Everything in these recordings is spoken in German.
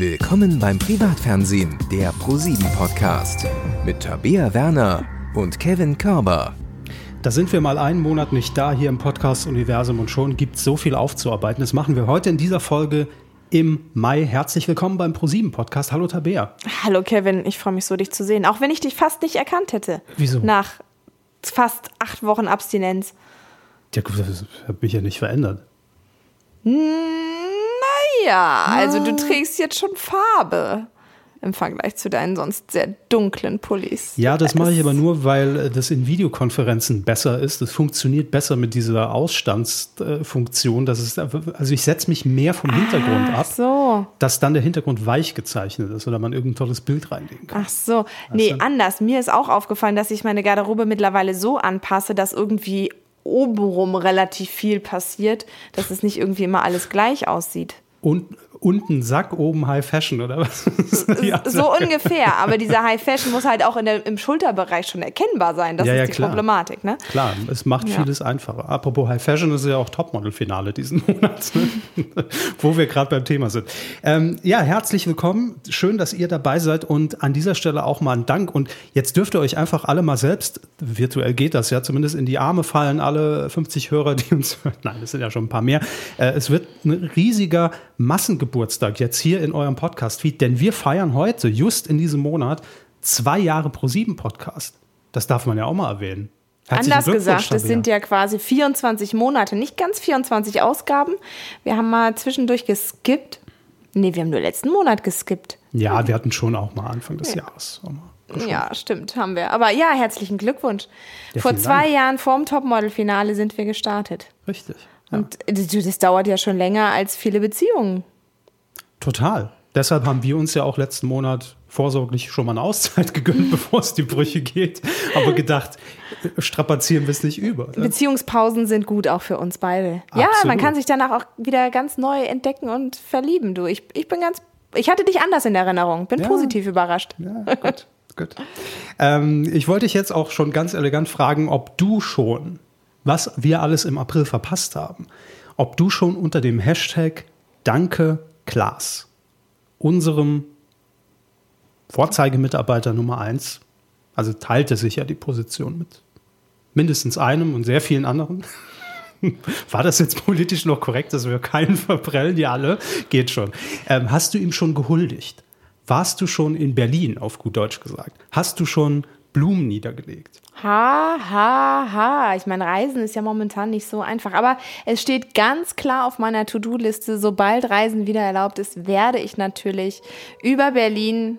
Willkommen beim Privatfernsehen, der ProSieben Podcast mit Tabea Werner und Kevin Körber. Da sind wir mal einen Monat nicht da hier im Podcast-Universum und schon gibt es so viel aufzuarbeiten. Das machen wir heute in dieser Folge im Mai. Herzlich willkommen beim ProSieben Podcast. Hallo Tabea. Hallo Kevin, ich freue mich so, dich zu sehen. Auch wenn ich dich fast nicht erkannt hätte. Wieso? Nach fast acht Wochen Abstinenz. Ja, gut, das hat mich ja nicht verändert. Naja, also du trägst jetzt schon Farbe im Vergleich zu deinen sonst sehr dunklen Pullis. Ja, das mache ich aber nur, weil äh, das in Videokonferenzen besser ist. Das funktioniert besser mit dieser Ausstandsfunktion. Das ist, also ich setze mich mehr vom Hintergrund Ach ab, so. dass dann der Hintergrund weich gezeichnet ist oder man irgendein tolles Bild reinlegen kann. Ach so. Nee, anders. Mir ist auch aufgefallen, dass ich meine Garderobe mittlerweile so anpasse, dass irgendwie obenrum relativ viel passiert, dass es nicht irgendwie immer alles gleich aussieht. Und unten Sack, oben High Fashion oder was? So ungefähr. Aber dieser High Fashion muss halt auch in der, im Schulterbereich schon erkennbar sein. Das Ja, ja, ist die klar. Problematik, ne? Klar, es macht Ja. vieles einfacher. Apropos High Fashion, das ist ja auch Topmodel-Finale diesen Monat, wo wir gerade beim Thema sind. Ähm, ja, herzlich willkommen. Schön, dass ihr dabei seid und an dieser Stelle auch mal ein Dank. Und jetzt dürft ihr euch einfach alle mal selbst, virtuell geht das ja, zumindest in die Arme fallen, alle 50 Hörer, die uns hören. Nein, es sind ja schon ein paar mehr. Äh, es wird ein riesiger Massengeburtstag jetzt hier in eurem Podcast-Feed, denn wir feiern heute, just in diesem Monat, zwei Jahre Pro7-Podcast. Das darf man ja auch mal erwähnen. Herzlichen Anders gesagt, es sind ja quasi 24 Monate, nicht ganz 24 Ausgaben. Wir haben mal zwischendurch geskippt. Nee, wir haben nur letzten Monat geskippt. Ja, wir hatten schon auch mal Anfang des Jahres. auch mal. Ja, stimmt, haben wir. Aber ja, herzlichen Glückwunsch. Ja, Vor zwei Dank. Jahren vorm Topmodel-Finale sind wir gestartet. Richtig. Ja. Und das das dauert ja schon länger als viele Beziehungen. Total. Deshalb haben wir uns ja auch letzten Monat vorsorglich schon mal eine Auszeit gegönnt, bevor es die Brüche geht. Aber gedacht, strapazieren wir es nicht über. Ne? Beziehungspausen sind gut auch für uns beide. Ja, Absolut. man kann sich danach auch wieder ganz neu entdecken und verlieben, du. Ich, ich bin ganz. Ich hatte dich anders in Erinnerung, bin Ja. positiv überrascht. Ja, gut, gut. Ähm, ich wollte dich jetzt auch schon ganz elegant fragen, ob du schon, was wir alles im April verpasst haben, ob du schon unter dem Hashtag Danke Klaas, unserem Vorzeigemitarbeiter Nummer eins, also teilte sich ja die Position mit mindestens einem und sehr vielen anderen. War das jetzt politisch noch korrekt, dass wir keinen verprellen? Ja, alle. Geht schon. Ähm, hast du ihm schon gehuldigt? Warst du schon in Berlin, auf gut Deutsch gesagt? Hast du schon Blumen niedergelegt? Ha, ha, ha. Ich meine, Reisen ist ja momentan nicht so einfach. Aber es steht ganz klar auf meiner To-Do-Liste, sobald Reisen wieder erlaubt ist, werde ich natürlich über Berlin,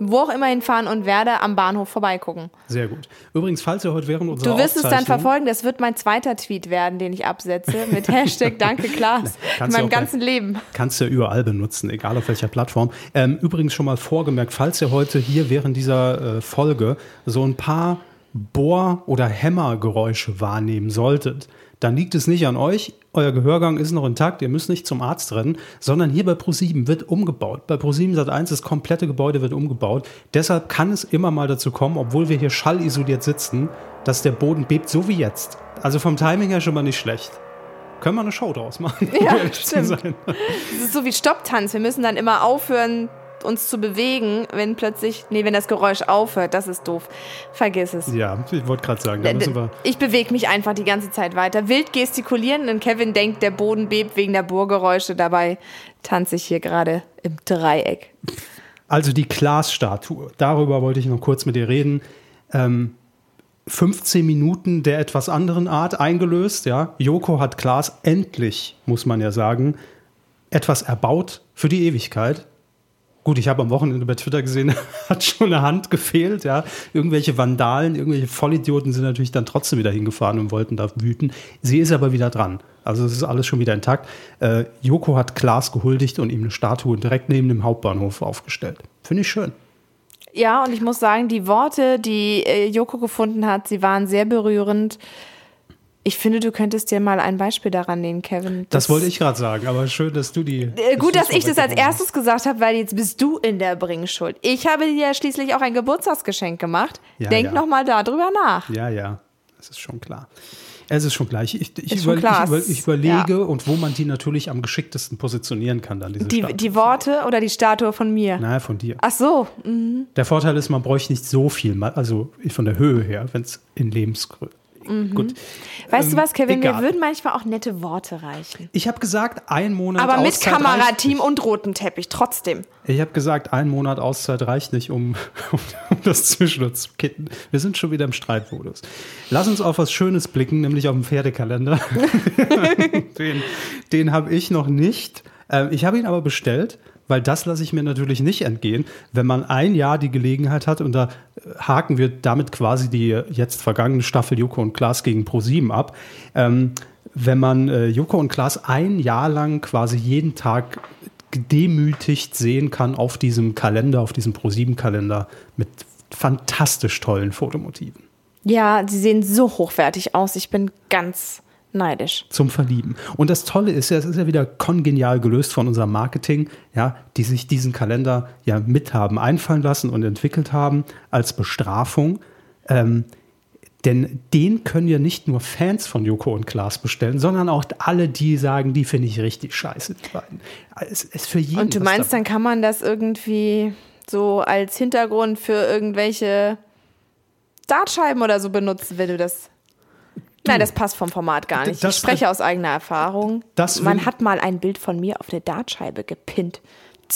wo auch immer hinfahren und werde am Bahnhof vorbeigucken. Sehr gut. Übrigens, falls ihr heute während unserer Du wirst es dann verfolgen. Das wird mein zweiter Tweet werden, den ich absetze mit Hashtag Danke Klaas. In meinem bei- ganzen Leben. Kannst du ja überall benutzen, egal auf welcher Plattform. Ähm, übrigens schon mal vorgemerkt, falls ihr heute hier während dieser äh, Folge so ein paar Bohr- oder Hämmergeräusche wahrnehmen solltet, dann liegt es nicht an euch. Euer Gehörgang ist noch intakt, ihr müsst nicht zum Arzt rennen, sondern hier bei Pro7 wird umgebaut. Bei Pro7 Sat1 das komplette Gebäude wird umgebaut. Deshalb kann es immer mal dazu kommen, obwohl wir hier schallisoliert sitzen, dass der Boden bebt, so wie jetzt. Also vom Timing her schon mal nicht schlecht. Können wir eine Show draus machen? um Ja, stimmt. sein. Das ist so wie Stopptanz. Wir müssen dann immer aufhören, uns zu bewegen, wenn plötzlich, nee, wenn das Geräusch aufhört. Das ist doof. Vergiss es. Ja, ich wollte gerade sagen, da müssen wir. Ich bewege mich einfach die ganze Zeit weiter. Wild gestikulieren und Kevin denkt, der Boden bebt wegen der Bohrgeräusche. Dabei tanze ich hier gerade im Dreieck. Also die Glasstatue, darüber wollte ich noch kurz mit dir reden. Ähm, 15 Minuten der etwas anderen Art eingelöst, ja. Joko hat Klaas endlich, muss man ja sagen, etwas erbaut für die Ewigkeit. Gut, ich habe am Wochenende bei Twitter gesehen, hat schon eine Hand gefehlt, ja. Irgendwelche Vandalen, irgendwelche Vollidioten sind natürlich dann trotzdem wieder hingefahren und wollten da wüten. Sie ist aber wieder dran. Also es ist alles schon wieder intakt. Äh, Joko hat Klaas gehuldigt und ihm eine Statue direkt neben dem Hauptbahnhof aufgestellt. Finde ich schön. Ja, und ich muss sagen, die Worte, die äh, Joko gefunden hat, sie waren sehr berührend. Ich finde, du könntest dir mal ein Beispiel daran nehmen, Kevin. Das, wollte ich gerade sagen, aber schön, dass du die. Äh, Gut, dass ich das als erstes gesagt habe, weil jetzt bist du in der Bringschuld. Ich habe dir ja schließlich auch ein Geburtstagsgeschenk gemacht. Ja, Denk ja. noch mal darüber nach. Ja, ja, das ist schon klar. Es ist schon gleich. Ich, ich, über, ich, ich überlege ja. und wo man die natürlich am geschicktesten positionieren kann, dann diese Die, Statue. die Worte oder die Statue von mir? Naja, von dir. Ach so, mhm. Der Vorteil ist, man bräuchte nicht so viel, also von der Höhe her, wenn es in Lebensgröße. Gut. weißt du was, Kevin? egal. Mir würden manchmal auch nette Worte reichen. Ich habe gesagt, ein Monat Aber mit Auszeit reicht Kamerateam nicht. und roten Teppich, trotzdem. Ich habe gesagt, ein Monat Auszeit reicht nicht, um, um, um das Zwischenjahr zu kitten. Wir sind schon wieder im Streitmodus. Lass uns auf was Schönes blicken, nämlich auf den Pferdekalender. den den habe ich noch nicht. Äh, ich habe ihn aber bestellt, weil das lasse ich mir natürlich nicht entgehen. Wenn man ein Jahr die Gelegenheit hat, und da haken wir damit quasi die jetzt vergangene Staffel Joko und Klaas gegen Pro7 ab. Ähm, wenn man äh, Joko und Klaas ein Jahr lang quasi jeden Tag gedemütigt sehen kann auf diesem Kalender, auf diesem Pro7-Kalender mit fantastisch tollen Fotomotiven. Ja, sie sehen so hochwertig aus. Ich bin ganz neidisch. zum Verlieben. Und das Tolle ist ja, es ist ja wieder kongenial gelöst von unserem Marketing, ja, die sich diesen Kalender ja mit haben einfallen lassen und entwickelt haben als Bestrafung. Ähm, denn den können ja nicht nur Fans von Joko und Klaas bestellen, sondern auch alle, die sagen, die finde ich richtig scheiße, die beiden. Es ist für jeden. Und du meinst, dann kann man das irgendwie so als Hintergrund für irgendwelche Dartscheiben oder so benutzen, wenn du das. Nein, das passt vom Format gar nicht. das- ich spreche aus eigener Erfahrung. Man hat mal ein Bild von mir auf eine Dartscheibe gepinnt.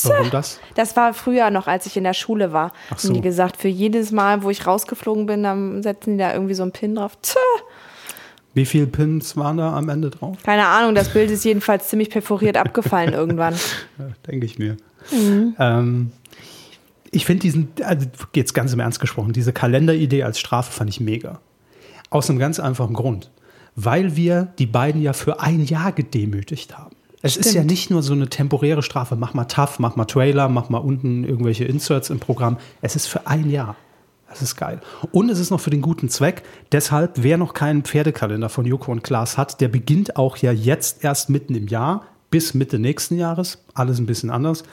Warum das? Das war früher noch, als ich in der Schule war. Ach Haben die so. gesagt, für jedes Mal, wo ich rausgeflogen bin, dann setzen die da irgendwie so einen Pin drauf. Tja, Wie viele Pins waren da am Ende drauf? keine Ahnung, das Bild ist jedenfalls ziemlich perforiert abgefallen irgendwann. Ja, Denke ich mir. Mhm. Ähm, ich finde diesen, also jetzt ganz im Ernst gesprochen, diese Kalenderidee als Strafe fand ich mega. Aus einem ganz einfachen Grund. Weil wir die beiden ja für ein Jahr gedemütigt haben. Es ist ja Stimmt. nicht nur so eine temporäre Strafe, mach mal tough, mach mal Trailer, mach mal unten irgendwelche Inserts im Programm. Es ist für ein Jahr. Das ist geil. Und es ist noch für den guten Zweck. Deshalb, wer noch keinen Pferdekalender von Joko und Klaas hat, der beginnt auch ja jetzt erst mitten im Jahr bis Mitte nächsten Jahres. Alles ein bisschen anders.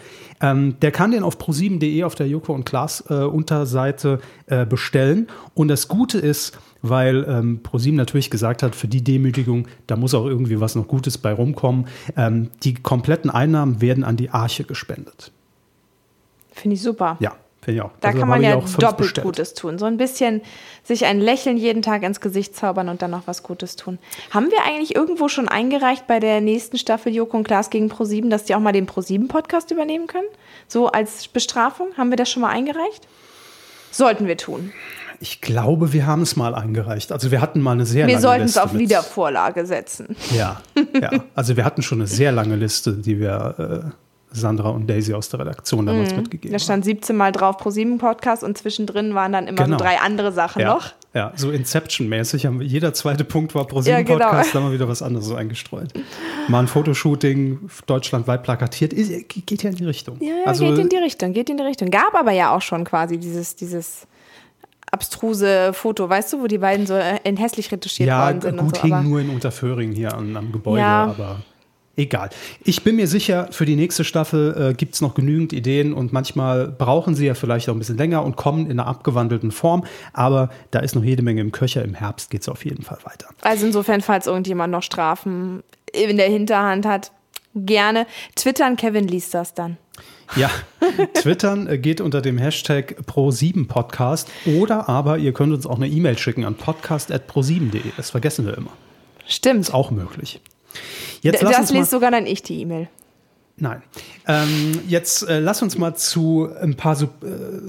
Ähm, der kann den auf pro7.de auf der Joko und Klaas äh, Unterseite äh, bestellen. Und das Gute ist, weil ähm, ProSieben natürlich gesagt hat, für die Demütigung, da muss auch irgendwie was noch Gutes bei rumkommen. Ähm, die kompletten Einnahmen werden an die Arche gespendet. Finde ich super. Ja, finde ich auch. Da Also kann man ja doppelt bestellt. Gutes tun. So ein bisschen sich ein Lächeln jeden Tag ins Gesicht zaubern und dann noch was Gutes tun. Haben wir eigentlich irgendwo schon eingereicht bei der nächsten Staffel Joko und Klaas gegen ProSieben, dass die auch mal den ProSieben-Podcast übernehmen können? So als Bestrafung? Haben wir das schon mal eingereicht? Sollten wir tun. Ich glaube, wir haben es mal eingereicht. Also wir hatten mal eine sehr Wir lange sollten es Liste auf mit- Wiedervorlage setzen. Ja, ja. Also wir hatten schon eine sehr lange Liste, die wir äh, Sandra und Daisy aus der Redaktion damals mitgegeben Mhm. Da stand 17 Mal drauf ProSieben-Podcast und zwischendrin waren dann immer Genau. so drei andere Sachen Ja, noch. ja, so Inception-mäßig. haben wir- Jeder zweite Punkt war pro Ja, genau. Podcast, da haben wir wieder was anderes eingestreut. Mal ein Fotoshooting deutschlandweit plakatiert, geht ja in die Richtung. Ja, ja also, geht in die Richtung, geht in die Richtung. Gab aber ja auch schon quasi dieses, dieses abstruse Foto, weißt du, wo die beiden so äh, in hässlich retuschiert ja, worden sind gut, und so. hing nur in Unterföhring hier an, am Gebäude, Ja. aber egal. Ich bin mir sicher, für die nächste Staffel äh, gibt es noch genügend Ideen und manchmal brauchen sie ja vielleicht auch ein bisschen länger und kommen in einer abgewandelten Form, aber da ist noch jede Menge im Köcher. Im Herbst geht es auf jeden Fall weiter. also insofern, falls irgendjemand noch Strafen in der Hinterhand hat, gerne twittern. Kevin liest das dann. Ja, twittern geht unter dem Hashtag Pro7Podcast oder aber ihr könnt uns auch eine E-Mail schicken an podcast.pro7.de. Das vergessen wir immer. Stimmt. Ist auch möglich. Jetzt das lest sogar dann ich die E-Mail. Nein. Ähm, jetzt äh, lass uns mal zu ein paar sub, äh,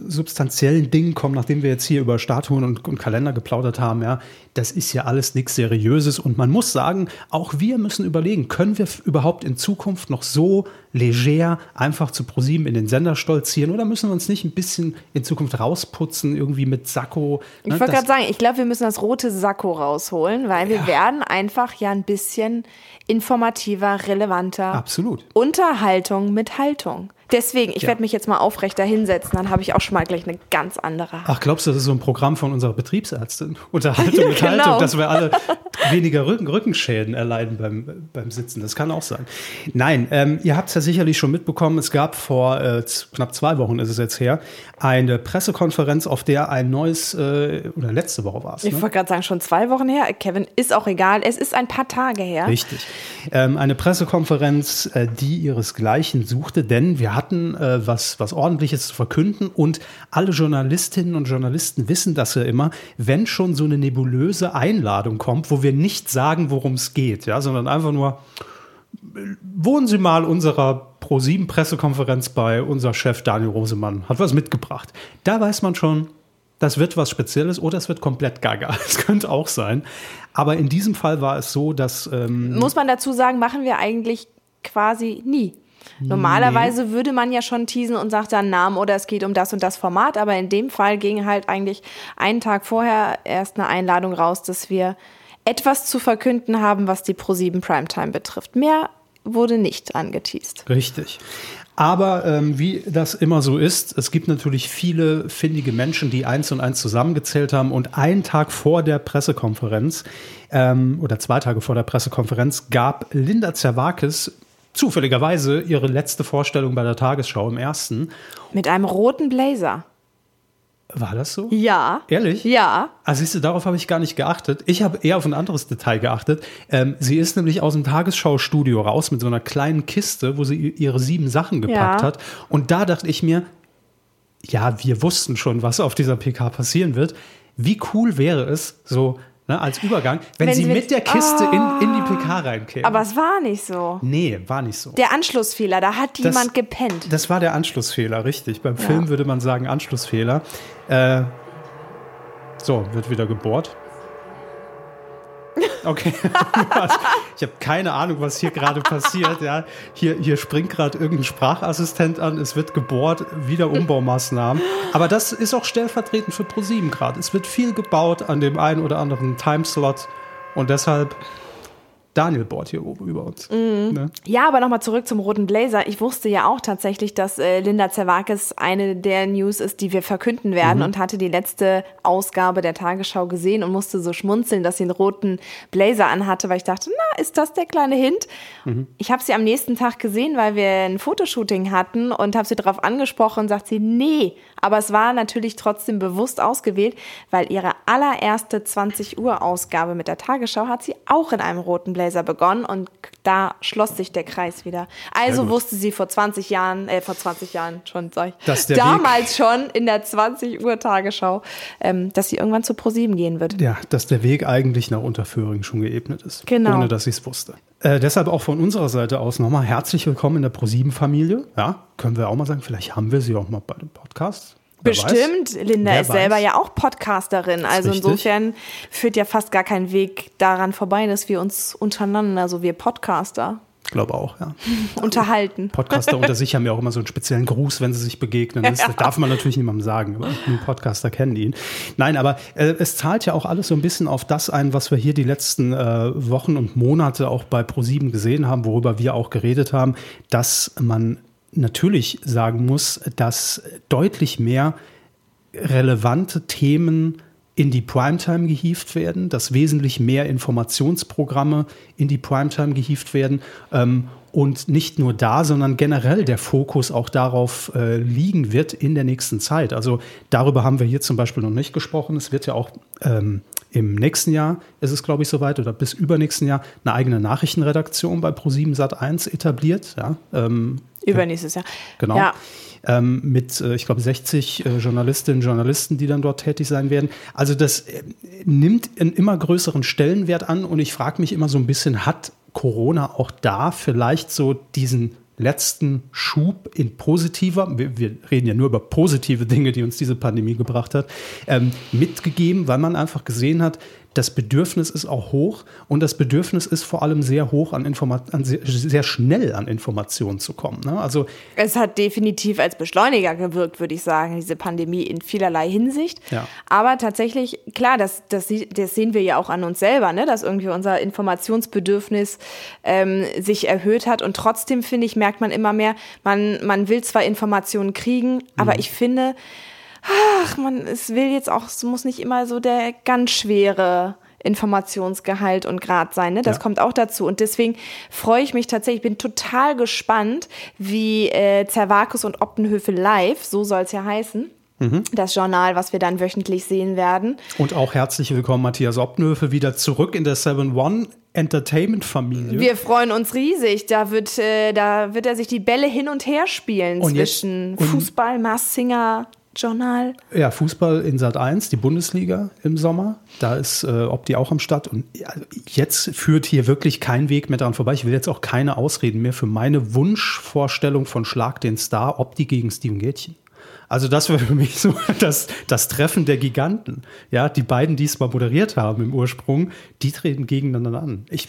substanziellen Dingen kommen, nachdem wir jetzt hier über Statuen und, und Kalender geplaudert haben. Ja, das ist ja alles nichts Seriöses und man muss sagen, auch wir müssen überlegen, können wir überhaupt in Zukunft noch so leger einfach zu ProSieben in den Sender stolzieren oder müssen wir uns nicht ein bisschen in Zukunft rausputzen, irgendwie mit Sakko? Ich ne, wollte das- gerade sagen, ich glaube, wir müssen das rote Sakko rausholen, weil wir werden einfach ja ein bisschen informativer, relevanter. Absolut. Unterhaltung mit Haltung. Deswegen, ich Ja. werde mich jetzt mal aufrechter hinsetzen, dann habe ich auch schon mal gleich eine ganz andere. Ach, glaubst du, das ist so ein Programm von unserer Betriebsärztin? Unterhaltung mit Haltung, genau. dass wir alle weniger Rücken, Rückenschäden erleiden beim, beim Sitzen. Das kann auch sein. Nein, ähm, ihr habt es ja sicherlich schon mitbekommen, es gab vor äh, knapp zwei Wochen, ist es jetzt her, eine Pressekonferenz, auf der ein neues, äh, oder letzte Woche war es, Ich ne? wollte gerade sagen, schon zwei Wochen her. Kevin, ist auch egal. Es ist ein paar Tage her. Richtig. Ähm, eine Pressekonferenz, äh, die ihresgleichen suchte, denn wir hatten äh, was, was Ordentliches zu verkünden und alle Journalistinnen und Journalisten wissen das ja immer, wenn schon so eine nebulöse Einladung kommt, wo wir nicht sagen, worum es geht, ja, sondern einfach nur, wohnen Sie mal unserer Pro-7-Pressekonferenz bei, unser Chef Daniel Rosemann hat was mitgebracht. Da weiß man schon, das wird was Spezielles oder es wird komplett gaga. Das könnte auch sein. Aber in diesem Fall war es so, dass ähm, Muss man dazu sagen, machen wir eigentlich quasi nie. Normalerweise würde man ja schon teasen und sagt dann Namen oder es geht um das und das Format, aber in dem Fall ging halt eigentlich einen Tag vorher erst eine Einladung raus, dass wir etwas zu verkünden haben, was die Pro7 Primetime betrifft. Mehr wurde nicht angeteased. Richtig. Aber ähm, wie das immer so ist, es gibt natürlich viele findige Menschen, die eins und eins zusammengezählt haben. Und einen Tag vor der Pressekonferenz ähm, oder zwei Tage vor der Pressekonferenz gab Linda Zerwakis zufälligerweise ihre letzte Vorstellung bei der Tagesschau im ersten. Mit einem roten Blazer. War das so? Ja. Ehrlich? Ja. Ah, siehst du, darauf habe ich gar nicht geachtet. Ich habe eher auf ein anderes Detail geachtet. Ähm, sie ist nämlich aus dem Tagesschau-Studio raus mit so einer kleinen Kiste, wo sie ihre sieben Sachen gepackt Ja. hat. Und da dachte ich mir, ja, wir wussten schon, was auf dieser PK passieren wird. Wie cool wäre es, so ne, als Übergang, wenn, Wenn sie mit, mit- der Kiste in, in die PK reinkäme. Aber es war nicht so. nee, war nicht so. Der Anschlussfehler, da hat Das- jemand gepennt. Das war der Anschlussfehler, richtig. Beim Film würde man sagen Anschlussfehler. Äh, so, wird wieder gebohrt. Okay. ich habe keine Ahnung, was hier gerade passiert. Ja. Hier, hier springt gerade irgendein Sprachassistent an, es wird gebohrt, wieder Umbaumaßnahmen. Aber das ist auch stellvertretend für ProSieben gerade. Es wird viel gebaut an dem einen oder anderen Timeslot und deshalb Daniel bohrt hier oben über uns. Ne? Ja, aber nochmal zurück zum roten Blazer. Ich wusste ja auch tatsächlich, dass äh, Linda Zerwakis eine der News ist, die wir verkünden werden Mhm. und hatte die letzte Ausgabe der Tagesschau gesehen und musste so schmunzeln, dass sie einen roten Blazer anhatte, weil ich dachte, na, ist das der kleine Hint? Mhm. Ich habe sie am nächsten Tag gesehen, weil wir ein Fotoshooting hatten und habe sie darauf angesprochen und sagt sie, nee. Aber es war natürlich trotzdem bewusst ausgewählt, weil ihre allererste 20 Uhr Ausgabe mit der Tagesschau hat sie auch in einem roten Blazer begonnen und da schloss sich der Kreis wieder. Also wusste sie vor 20 Jahren, äh, vor 20 Jahren schon, sag ich, damals schon in der 20 Uhr Tagesschau, ähm, dass sie irgendwann zu ProSieben gehen wird. Ja, dass der Weg eigentlich nach Unterföhring schon geebnet ist. Genau. Ohne dass ich es wusste. Äh, deshalb auch von unserer Seite aus nochmal herzlich willkommen in der ProSieben-Familie. Ja, können wir auch mal sagen, vielleicht haben wir sie auch mal bei dem Podcast. Wer weiß. Bestimmt. Linda Wer ist selber weiß. ja auch Podcasterin. Also insofern führt ja fast gar kein Weg daran vorbei, dass wir uns untereinander, also wir Podcaster, glaube auch, ja. unterhalten. Podcaster unter sich haben ja auch immer so einen speziellen Gruß, wenn sie sich begegnen. Das darf man natürlich niemandem sagen, aber nur Podcaster kennen ihn. Nein, aber äh, es zahlt ja auch alles so ein bisschen auf das ein, was wir hier die letzten äh, Wochen und Monate auch bei ProSieben gesehen haben, worüber wir auch geredet haben, dass man natürlich sagen muss, dass deutlich mehr relevante Themen in die Primetime gehievt werden, dass wesentlich mehr Informationsprogramme in die Primetime gehievt werden ähm, und nicht nur da, sondern generell der Fokus auch darauf äh, liegen wird in der nächsten Zeit. Also darüber haben wir hier zum Beispiel noch nicht gesprochen. Es wird ja auch ähm, im nächsten Jahr, ist es glaube ich soweit, oder bis übernächsten Jahr eine eigene Nachrichtenredaktion bei Pro7 Sat1 etabliert. Ja, ähm, Übernächstes Jahr. Genau. Ja. Ähm, mit, äh, ich glaube, 60 äh, Journalistinnen und Journalisten, die dann dort tätig sein werden. Also das äh, nimmt einen immer größeren Stellenwert an und ich frage mich immer so ein bisschen, hat Corona auch da vielleicht so diesen letzten Schub in positiver, wir, wir reden ja nur über positive Dinge, die uns diese Pandemie gebracht hat, ähm, mitgegeben, weil man einfach gesehen hat, das Bedürfnis ist auch hoch und das Bedürfnis ist vor allem sehr hoch an, Informa an sehr, sehr, schnell an Informationen zu kommen. Ne? Also es hat definitiv als Beschleuniger gewirkt, würde ich sagen, diese Pandemie in vielerlei Hinsicht. Ja. Aber tatsächlich, klar, das, das, das sehen wir ja auch an uns selber, ne? dass irgendwie unser Informationsbedürfnis ähm, sich erhöht hat und trotzdem, finde ich, merkt man immer mehr, man, man will zwar Informationen kriegen, aber mhm. ich finde, ach man, es will jetzt auch, es muss nicht immer so der ganz schwere Informationsgehalt und Grad sein. Ne? Das ja. kommt auch dazu. Und deswegen freue ich mich tatsächlich, bin total gespannt, wie äh, Zervakus und Optenhöfe live, so soll es ja heißen, mhm. das Journal, was wir dann wöchentlich sehen werden. Und auch herzlich willkommen, Matthias Optenhöfe, wieder zurück in der 7-One. Entertainment-Familie. Wir freuen uns riesig. Da wird, äh, da wird er sich die Bälle hin und her spielen und zwischen jetzt, Fußball, Mars Singer, Journal. Ja, Fußball in Sat 1, die Bundesliga im Sommer. Da ist äh, Opti auch am Start. Und jetzt führt hier wirklich kein Weg mehr dran vorbei. Ich will jetzt auch keine Ausreden mehr für meine Wunschvorstellung von Schlag den Star, Opti gegen Steven Gätchen. Also das wäre für mich so das, das Treffen der Giganten. Ja, die beiden, die es mal moderiert haben im Ursprung, die treten gegeneinander an. Ich,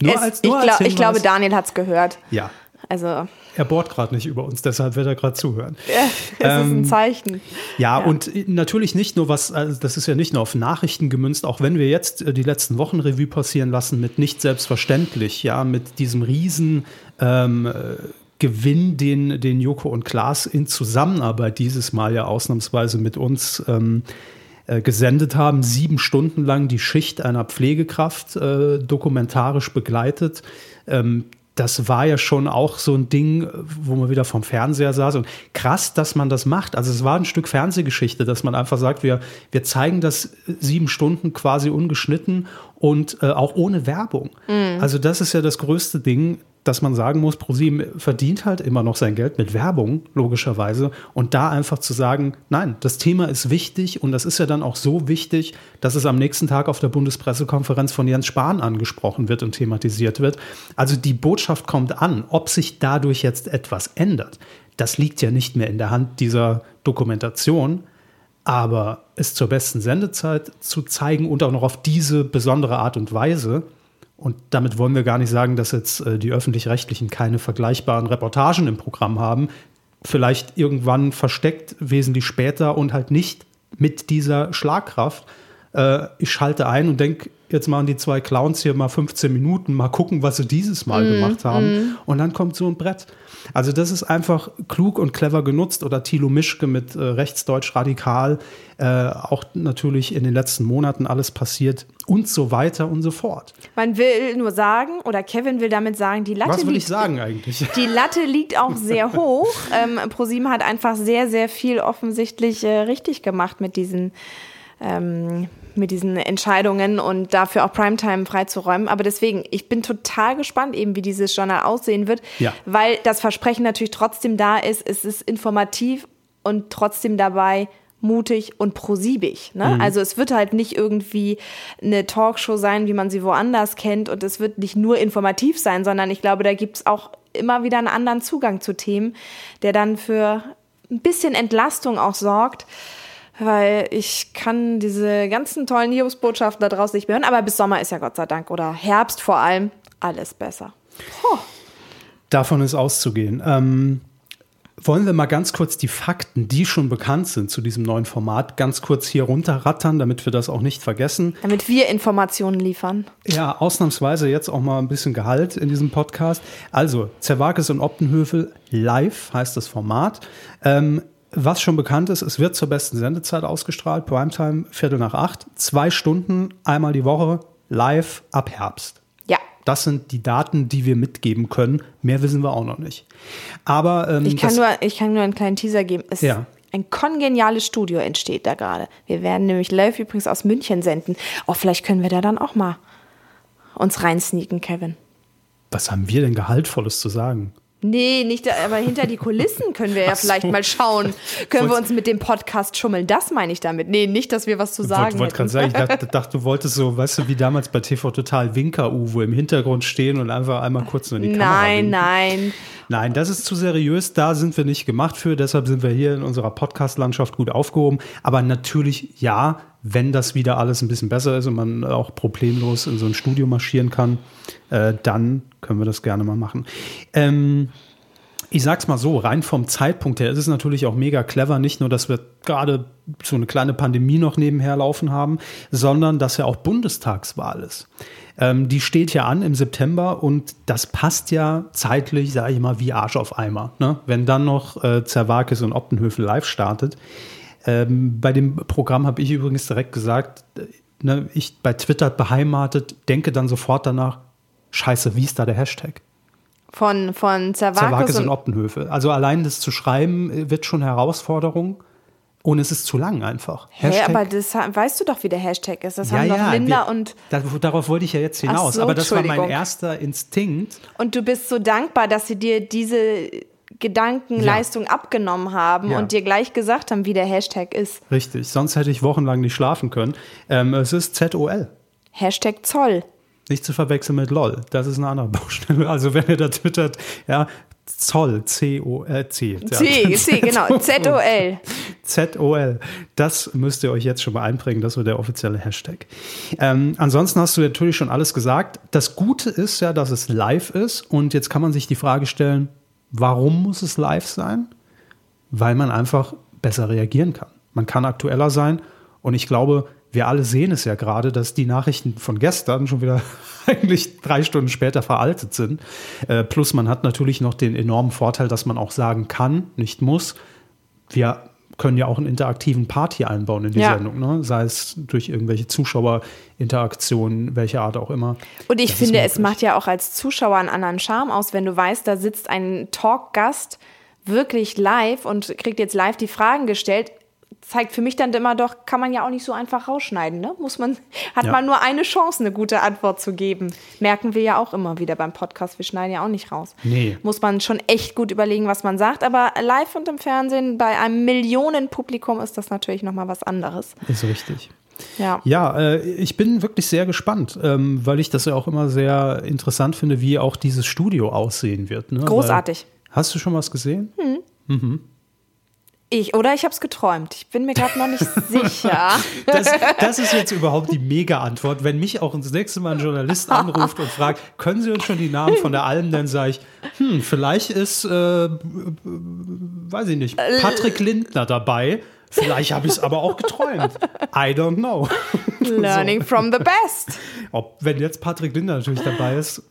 nur es, als, nur ich, glaub, ich glaube, Daniel hat es gehört. Ja. Also er bohrt gerade nicht über uns, deshalb wird er gerade zuhören. Ja, das ähm, ist ein ähm, Zeichen. Ja, ja, und natürlich nicht nur was, also das ist ja nicht nur auf Nachrichten gemünzt, auch wenn wir jetzt äh, die letzten Wochen Revue passieren lassen mit nicht selbstverständlich, ja, mit diesem riesen ähm, äh, Gewinn, den, den Joko und Klaas in Zusammenarbeit dieses Mal ja ausnahmsweise mit uns ähm, äh, gesendet haben, sieben Stunden lang die Schicht einer Pflegekraft äh, dokumentarisch begleitet. Ähm, das war ja schon auch so ein Ding, wo man wieder vom Fernseher saß. Und krass, dass man das macht. Also es war ein Stück Fernsehgeschichte, dass man einfach sagt, wir, wir zeigen das sieben Stunden quasi ungeschnitten und äh, auch ohne Werbung. Mhm. Also das ist ja das größte Ding, dass man sagen muss, ProSieben verdient halt immer noch sein Geld mit Werbung, logischerweise. Und da einfach zu sagen, nein, das Thema ist wichtig und das ist ja dann auch so wichtig, dass es am nächsten Tag auf der Bundespressekonferenz von Jens Spahn angesprochen wird und thematisiert wird. Also die Botschaft kommt an. Ob sich dadurch jetzt etwas ändert, das liegt ja nicht mehr in der Hand dieser Dokumentation. Aber es zur besten Sendezeit zu zeigen und auch noch auf diese besondere Art und Weise, und damit wollen wir gar nicht sagen, dass jetzt äh, die öffentlich-rechtlichen keine vergleichbaren Reportagen im Programm haben. Vielleicht irgendwann versteckt, wesentlich später und halt nicht mit dieser Schlagkraft. Äh, ich schalte ein und denke, jetzt machen die zwei Clowns hier mal 15 Minuten, mal gucken, was sie dieses Mal mm, gemacht haben. Mm. Und dann kommt so ein Brett. Also das ist einfach klug und clever genutzt oder Thilo Mischke mit äh, Rechtsdeutsch radikal, äh, auch natürlich in den letzten Monaten alles passiert und so weiter und so fort. Man will nur sagen, oder Kevin will damit sagen, die Latte Was will liegt, ich sagen eigentlich? Die Latte liegt auch sehr hoch. ähm, ProSieben hat einfach sehr, sehr viel offensichtlich äh, richtig gemacht mit diesen ähm, mit diesen Entscheidungen und dafür auch Primetime freizuräumen. Aber deswegen, ich bin total gespannt, eben wie dieses Journal aussehen wird, ja. weil das Versprechen natürlich trotzdem da ist. Es ist informativ und trotzdem dabei mutig und prosiebig. Ne? Mhm. Also es wird halt nicht irgendwie eine Talkshow sein, wie man sie woanders kennt und es wird nicht nur informativ sein, sondern ich glaube, da gibt es auch immer wieder einen anderen Zugang zu Themen, der dann für ein bisschen Entlastung auch sorgt weil ich kann diese ganzen tollen Hiobsbotschaften da draußen nicht mehr hören. Aber bis Sommer ist ja Gott sei Dank oder Herbst vor allem alles besser. Puh. Davon ist auszugehen. Ähm, wollen wir mal ganz kurz die Fakten, die schon bekannt sind zu diesem neuen Format, ganz kurz hier runterrattern, damit wir das auch nicht vergessen. Damit wir Informationen liefern. Ja, ausnahmsweise jetzt auch mal ein bisschen Gehalt in diesem Podcast. Also, Zerwakis und Optenhöfel live heißt das Format. Ähm, was schon bekannt ist, es wird zur besten Sendezeit ausgestrahlt, Primetime Viertel nach acht, zwei Stunden, einmal die Woche, live ab Herbst. Ja. Das sind die Daten, die wir mitgeben können. Mehr wissen wir auch noch nicht. Aber ähm, ich, kann nur, ich kann nur einen kleinen Teaser geben. Es ja. Ein kongeniales Studio entsteht da gerade. Wir werden nämlich live übrigens aus München senden. Oh, vielleicht können wir da dann auch mal uns reinsneaken, Kevin. Was haben wir denn Gehaltvolles zu sagen? Nee, nicht, aber hinter die Kulissen können wir ja so. vielleicht mal schauen. Können wir uns mit dem Podcast schummeln? Das meine ich damit. Nee, nicht, dass wir was zu sagen haben. Ich wollte gerade sagen, ich dachte, dachte, du wolltest so, weißt du, wie damals bei TV Total Winker-U, wo im Hintergrund stehen und einfach einmal kurz nur in die Kamera Nein, nein. Nein, das ist zu seriös. Da sind wir nicht gemacht für. Deshalb sind wir hier in unserer Podcast-Landschaft gut aufgehoben. Aber natürlich, ja, wenn das wieder alles ein bisschen besser ist und man auch problemlos in so ein Studio marschieren kann, äh, dann können wir das gerne mal machen. Ähm, ich sag's mal so, rein vom Zeitpunkt her ist es natürlich auch mega clever, nicht nur, dass wir gerade so eine kleine Pandemie noch nebenher laufen haben, sondern dass ja auch Bundestagswahl ist. Ähm, die steht ja an im September und das passt ja zeitlich, sage ich mal, wie Arsch auf Eimer. Ne? Wenn dann noch äh, Zerwakis und Optenhöfel live startet. Ähm, bei dem Programm habe ich übrigens direkt gesagt, äh, ne, ich bei Twitter beheimatet, denke dann sofort danach, scheiße, wie ist da der Hashtag? Von, von Zerwakis, Zerwakis und, und Optenhöfel. Also allein das zu schreiben äh, wird schon Herausforderung. Und es ist zu lang einfach. Hä, aber das weißt du doch, wie der Hashtag ist. Das ja, haben doch ja, Linda wir, und. da- darauf wollte ich ja jetzt hinaus. so, aber das war mein erster Instinkt. Und du bist so dankbar, dass sie dir diese Gedankenleistung abgenommen haben Ja. und dir gleich gesagt haben, wie der Hashtag ist. Richtig, sonst hätte ich wochenlang nicht schlafen können. Ähm, es ist ZOL. Hashtag Zoll. Nicht zu verwechseln mit LOL. Das ist eine andere Baustelle. Also wenn ihr da twittert, ja, Zoll, C-O-L, C. Ja. C, C, genau. ZOL. ZOL. Das müsst ihr euch jetzt schon mal einprägen. Das wird der offizielle Hashtag. Ähm, ansonsten hast du natürlich schon alles gesagt. Das Gute ist ja, dass es live ist. Und jetzt kann man sich die Frage stellen, warum muss es live sein? Weil man einfach besser reagieren kann. Man kann aktueller sein. Und ich glaube, wir alle sehen es ja gerade, dass die Nachrichten von gestern schon wieder eigentlich drei Stunden später veraltet sind. Äh, plus man hat natürlich noch den enormen Vorteil, dass man auch sagen kann, nicht muss, wir können ja auch einen interaktiven Part hier einbauen in die Ja. Sendung, ne? sei es durch irgendwelche Zuschauerinteraktionen, welche Art auch immer. Und ich Das finde, es macht ja auch als Zuschauer einen anderen Charme aus, wenn du weißt, da sitzt ein Talkgast wirklich live und kriegt jetzt live die Fragen gestellt. Zeigt für mich dann immer doch, kann man ja auch nicht so einfach rausschneiden, ne? Muss man, hat Ja. man nur eine Chance, eine gute Antwort zu geben. Merken wir ja auch immer wieder beim Podcast, wir schneiden ja auch nicht raus. Nee. Muss man schon echt gut überlegen, was man sagt. Aber live und im Fernsehen bei einem Millionenpublikum ist das natürlich nochmal was anderes. Ist richtig. Ja. Ja, äh, ich bin wirklich sehr gespannt, ähm, weil ich das ja auch immer sehr interessant finde, wie auch dieses Studio aussehen wird. Ne? Großartig. Weil, hast du schon was gesehen? Ich, oder ich habe es geträumt. Ich bin mir gerade noch nicht sicher. Das, das ist jetzt überhaupt die Mega-Antwort. Wenn mich auch das nächste Mal ein Journalist anruft und fragt, können Sie uns schon die Namen von der Alm, dann sage ich, hm, vielleicht ist, äh, äh, weiß ich nicht, Patrick Lindner dabei. Vielleicht habe ich es aber auch geträumt. I don't know. Learning from the best. Ob, wenn jetzt Patrick Lindner natürlich dabei ist,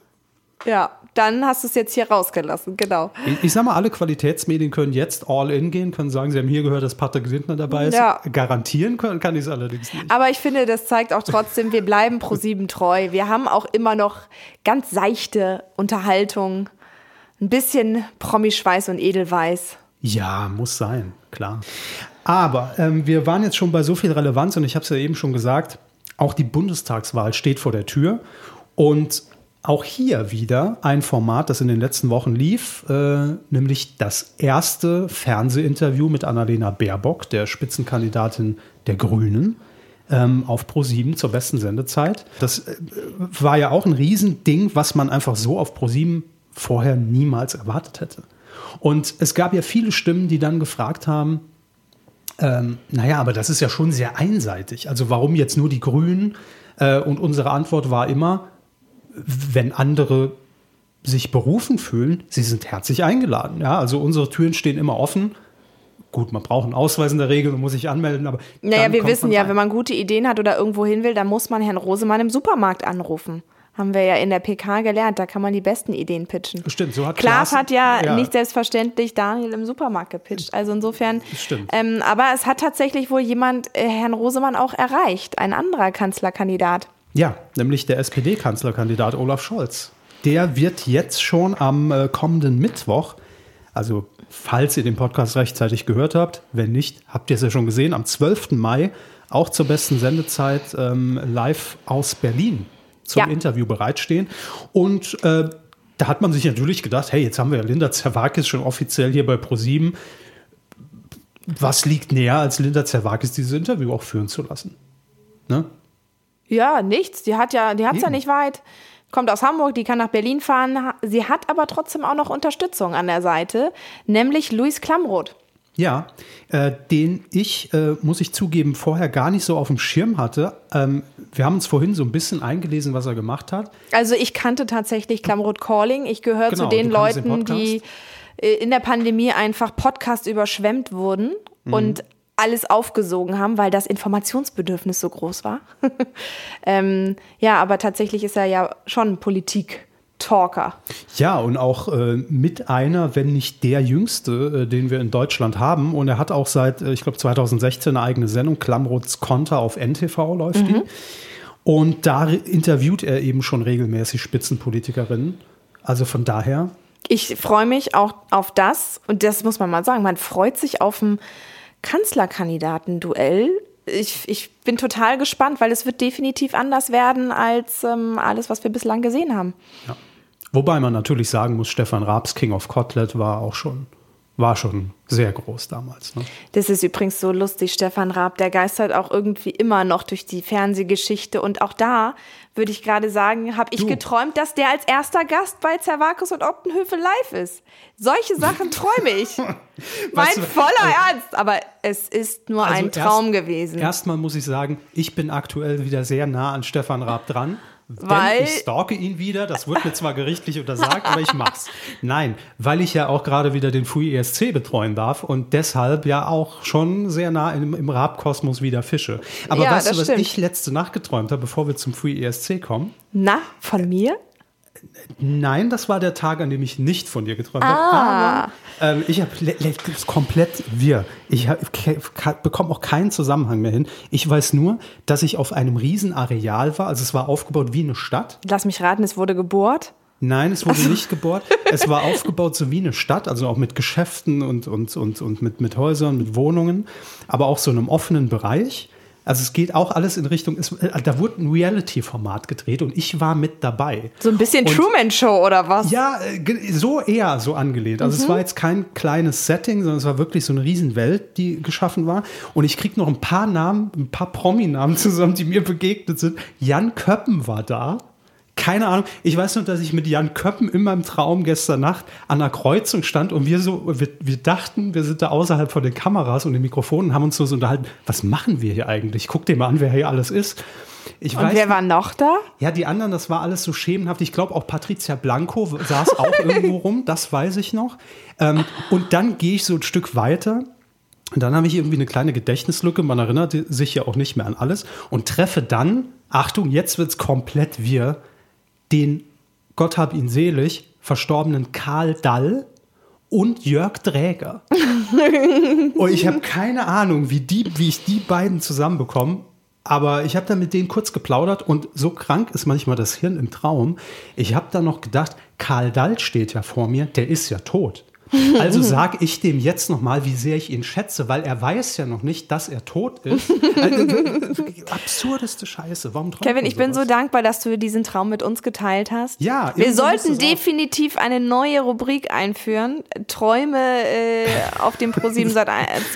Ja, dann hast du es jetzt hier rausgelassen, genau. Ich, ich sag mal, alle Qualitätsmedien können jetzt all in gehen, können sagen, sie haben hier gehört, dass Patrick Lindner dabei ist. Ja. Garantieren können, kann ich es allerdings nicht. Aber ich finde, das zeigt auch trotzdem, wir bleiben pro sieben treu. Wir haben auch immer noch ganz seichte Unterhaltung. Ein bisschen Promischweiß und Edelweiß. Ja, muss sein, klar. Aber ähm, wir waren jetzt schon bei so viel Relevanz und ich habe es ja eben schon gesagt, auch die Bundestagswahl steht vor der Tür. Und auch hier wieder ein Format, das in den letzten Wochen lief, äh, nämlich das erste Fernsehinterview mit Annalena Baerbock, der Spitzenkandidatin der Grünen, ähm, auf Pro7 zur besten Sendezeit. Das äh, war ja auch ein Riesending, was man einfach so auf Pro7 vorher niemals erwartet hätte. Und es gab ja viele Stimmen, die dann gefragt haben, ähm, naja, aber das ist ja schon sehr einseitig. Also warum jetzt nur die Grünen? Äh, und unsere Antwort war immer, wenn andere sich berufen fühlen, sie sind herzlich eingeladen. Ja, also unsere Türen stehen immer offen. Gut, man braucht einen Ausweis in der Regel und muss sich anmelden, aber Naja, wir wissen ja, rein. wenn man gute Ideen hat oder irgendwo hin will, dann muss man Herrn Rosemann im Supermarkt anrufen. Haben wir ja in der PK gelernt, da kann man die besten Ideen pitchen. Stimmt, so hat Klaas Klaas- hat ja, ja. nicht selbstverständlich Daniel im Supermarkt gepitcht. Also insofern. Stimmt. Ähm, aber es hat tatsächlich wohl jemand äh, Herrn Rosemann auch erreicht, ein anderer Kanzlerkandidat. Ja, nämlich der SPD-Kanzlerkandidat Olaf Scholz. Der wird jetzt schon am äh, kommenden Mittwoch, also falls ihr den Podcast rechtzeitig gehört habt, wenn nicht, habt ihr es ja schon gesehen, am 12. Mai auch zur besten Sendezeit ähm, live aus Berlin zum Ja. Interview bereitstehen. Und äh, da hat man sich natürlich gedacht, hey, jetzt haben wir ja Linda Zerwakis schon offiziell hier bei ProSieben. Was liegt näher, als Linda Zerwakis dieses Interview auch führen zu lassen? Ne? Ja, nichts. Die hat ja, die hat's ja nicht weit. Kommt aus Hamburg, die kann nach Berlin fahren. Sie hat aber trotzdem auch noch Unterstützung an der Seite, nämlich Luis Klamroth. Ja, äh, den ich, äh, muss ich zugeben, vorher gar nicht so auf dem Schirm hatte. Ähm, wir haben uns vorhin so ein bisschen eingelesen, was er gemacht hat. Also ich kannte tatsächlich Klamroth Calling. Ich gehöre Genau, zu den den Leuten, Podcast. die äh, in der Pandemie einfach Podcast überschwemmt wurden Mhm. und alles aufgesogen haben, weil das Informationsbedürfnis so groß war. ähm, ja, aber tatsächlich ist er ja schon Politik-Talker. Ja, und auch äh, mit einer, wenn nicht der jüngste, äh, den wir in Deutschland haben. Und er hat auch seit, äh, ich glaube, 2016 eine eigene Sendung, Klamroths Konter auf NTV läuft die. Und da interviewt er eben schon regelmäßig Spitzenpolitikerinnen. Also von daher, Ich freue mich auch auf das und das muss man mal sagen. Man freut sich auf ein Kanzlerkandidaten-Duell. Ich, ich bin total gespannt, weil es wird definitiv anders werden als ähm, alles, was wir bislang gesehen haben. wobei man natürlich sagen muss, Stefan Raabs King of Kotlet war auch schon, war schon sehr groß damals. Ne? Das ist übrigens so lustig, Stefan Raab, der geistert auch irgendwie immer noch durch die Fernsehgeschichte. Und auch da würde ich gerade sagen, habe ich Du. geträumt, dass der als erster Gast bei Zervakus und Optenhöfe live ist. Solche Sachen träume ich. mein du- voller Ernst. Aber es ist nur Also ein erst- Traum gewesen. Erstmal muss ich sagen, ich bin aktuell wieder sehr nah an Stefan Raab dran. Denn Weil- ich stalke ihn wieder. Das wird mir zwar gerichtlich untersagt, aber ich mach's. Nein, weil ich ja auch gerade wieder den Free ESC betreuen darf und deshalb ja auch schon sehr nah im, im Raab-Kosmos wieder fische. Aber Ja, weißt du, was stimmt. ich letzte Nacht geträumt habe, bevor wir zum Free ESC kommen? Na, von mir? Nein, das war der Tag, an dem ich nicht von dir geträumt Ah. habe. Aber ähm, ich habe komplett wir. Ich bekomme auch keinen Zusammenhang mehr hin. Ich weiß nur, dass ich auf einem riesen Areal war. Also es war aufgebaut wie eine Stadt. Lass mich raten, es wurde gebohrt. Nein, es wurde nicht gebohrt. Es war aufgebaut so wie eine Stadt, also auch mit Geschäften und, und, und, und mit, mit Häusern, mit Wohnungen, aber auch so einem offenen Bereich. Also es geht auch alles in Richtung, es, äh, da wurde ein Reality-Format gedreht und ich war mit dabei. So ein bisschen Und- Truman Show oder was? Ja, äh, so eher so angelehnt. Also es war jetzt kein kleines Setting, sondern es war wirklich so eine Riesenwelt, die geschaffen war. Und ich krieg noch ein paar Namen, ein paar Promi-Namen zusammen, die mir begegnet sind. Jan Köppen war da. Keine Ahnung. Ich weiß nur, dass ich mit Jan Köppen in meinem Traum gestern Nacht an einer Kreuzung stand und wir so, wir, wir dachten, wir sind da außerhalb von den Kameras und den Mikrofonen und haben uns so, so unterhalten, was machen wir hier eigentlich? Guck dir mal an, wer hier alles ist. Ich Und wer war noch da? ja, die anderen, das war alles so schemenhaft. Ich glaube, auch Patricia Blanco saß auch irgendwo rum, das weiß ich noch. Ähm, und dann gehe ich so ein Stück weiter. Und dann habe ich irgendwie eine kleine Gedächtnislücke, man erinnert sich ja auch nicht mehr an alles. Und treffe dann, Achtung, jetzt wird's komplett wir, den, Gott hab ihn selig, verstorbenen Karl Dall und Jörg Dräger. Und ich habe keine Ahnung, wie, die, wie ich die beiden zusammenbekomme. Aber ich habe dann mit denen kurz geplaudert und so krank ist manchmal das Hirn im Traum. Ich habe dann noch gedacht, Karl Dall steht ja vor mir, der ist ja tot. Also sage ich dem jetzt nochmal, wie sehr ich ihn schätze, weil er weiß ja noch nicht, dass er tot ist. Also, absurdeste Scheiße. Warum Kevin, ich bin so dankbar, dass du diesen Traum mit uns geteilt hast. Ja, wir sollten definitiv eine neue Rubrik einführen. Träume äh, auf dem Pro7 Sat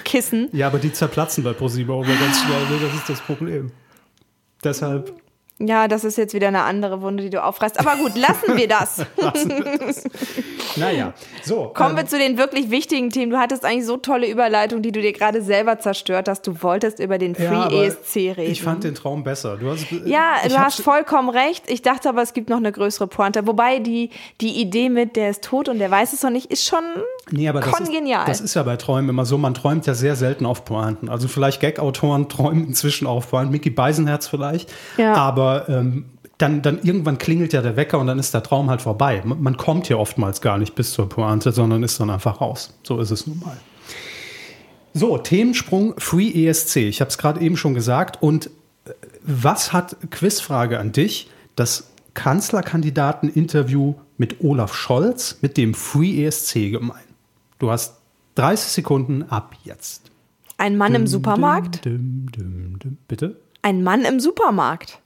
Kissen. Ja, aber die zerplatzen bei ProSieben auch immer ganz schnell. ne? Das ist das Problem. Deshalb Ja, das ist jetzt wieder eine andere Wunde, die du aufreißt. Aber gut, lassen wir das. lassen wir das. Naja, so. Kommen ähm, wir zu den wirklich wichtigen Themen. Du hattest eigentlich so tolle Überleitung, die du dir gerade selber zerstört hast. Du wolltest über den ja, Free ESC reden. Ich fand den Traum besser. Du hast, Ja, ich du hast vollkommen recht. Ich dachte aber, es gibt noch eine größere Pointe. Wobei die, die Idee mit, der ist tot und der weiß es noch nicht, ist schon Nee, aber das ist, kongenial. das ist ja bei Träumen immer so, man träumt ja sehr selten auf Pointen. Also vielleicht Gag-Autoren träumen inzwischen auf Pointen, Mickey Beisenherz vielleicht. Ja. Aber ähm, dann, dann irgendwann klingelt ja der Wecker und dann ist der Traum halt vorbei. Man, man kommt ja oftmals gar nicht bis zur Pointe, sondern ist dann einfach raus. So ist es nun mal. So, Themensprung Free ESC. Ich habe es gerade eben schon gesagt. Und äh, was hat Quizfrage an dich? Das Kanzlerkandidaten-Interview mit Olaf Scholz mit dem Free ESC gemein. Du hast 30 Sekunden ab jetzt. Ein Mann im Supermarkt? Düm, düm, düm. Bitte? Ein Mann im Supermarkt.